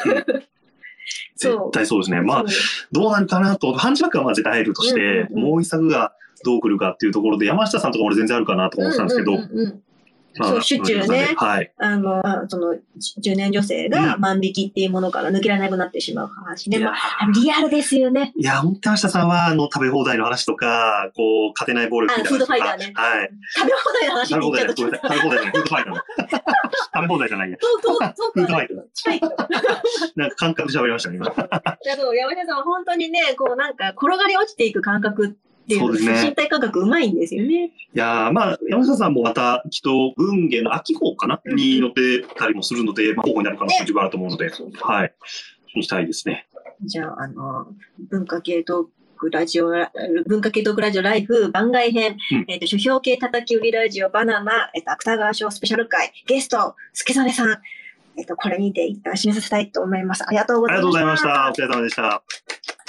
絶対そう。ですね。まあ、どうなるかなと、ハンチバックはまあ絶対入るとして、うんうんうんもう一作がどう来るかっていうところで、山下さんとか俺全然あるかなとか思ってたんですけど、うんうんうんうんまあそうシュッチュルねはい。あの、あその、中年女性が万引きっていうものから抜けられなくなってしまう話ね。いやまあ、リアルですよね。いや、本当山下さんは、あの、食べ放題の話とか、こう、勝てない暴力みたいなフードファイターねはい。食べ放題の話食べって言っちゃうと、放題だ。食べ放題じゃない。フードファイターの。食べ放題じゃないや。そう、そう、そうフードファイターだ。近い。なんか感覚で喋りましたね、今。だから山下さんは本当にね、こうなんか転がり落ちていく感覚っていうそうですね身体感覚うまいんですよね。いやーまあ、山下さんもまた、きっと、文芸の秋号かな、うんに乗ってたりもするので、まあ、候補になる可能性も十分あると思うので、はい。にしたいですね。じゃあ、あの、文化系トークラジオ、文化系トークラジオライフ番外編、うんえっ、と、書評系叩き売りラジオバナナ、えっ、と、芥川賞スペシャル会、ゲスト、助真さん、えっ、と、これにて一旦締めさせたいと思います。ありがとうごありざいました。がとうございました。お疲れ様でした。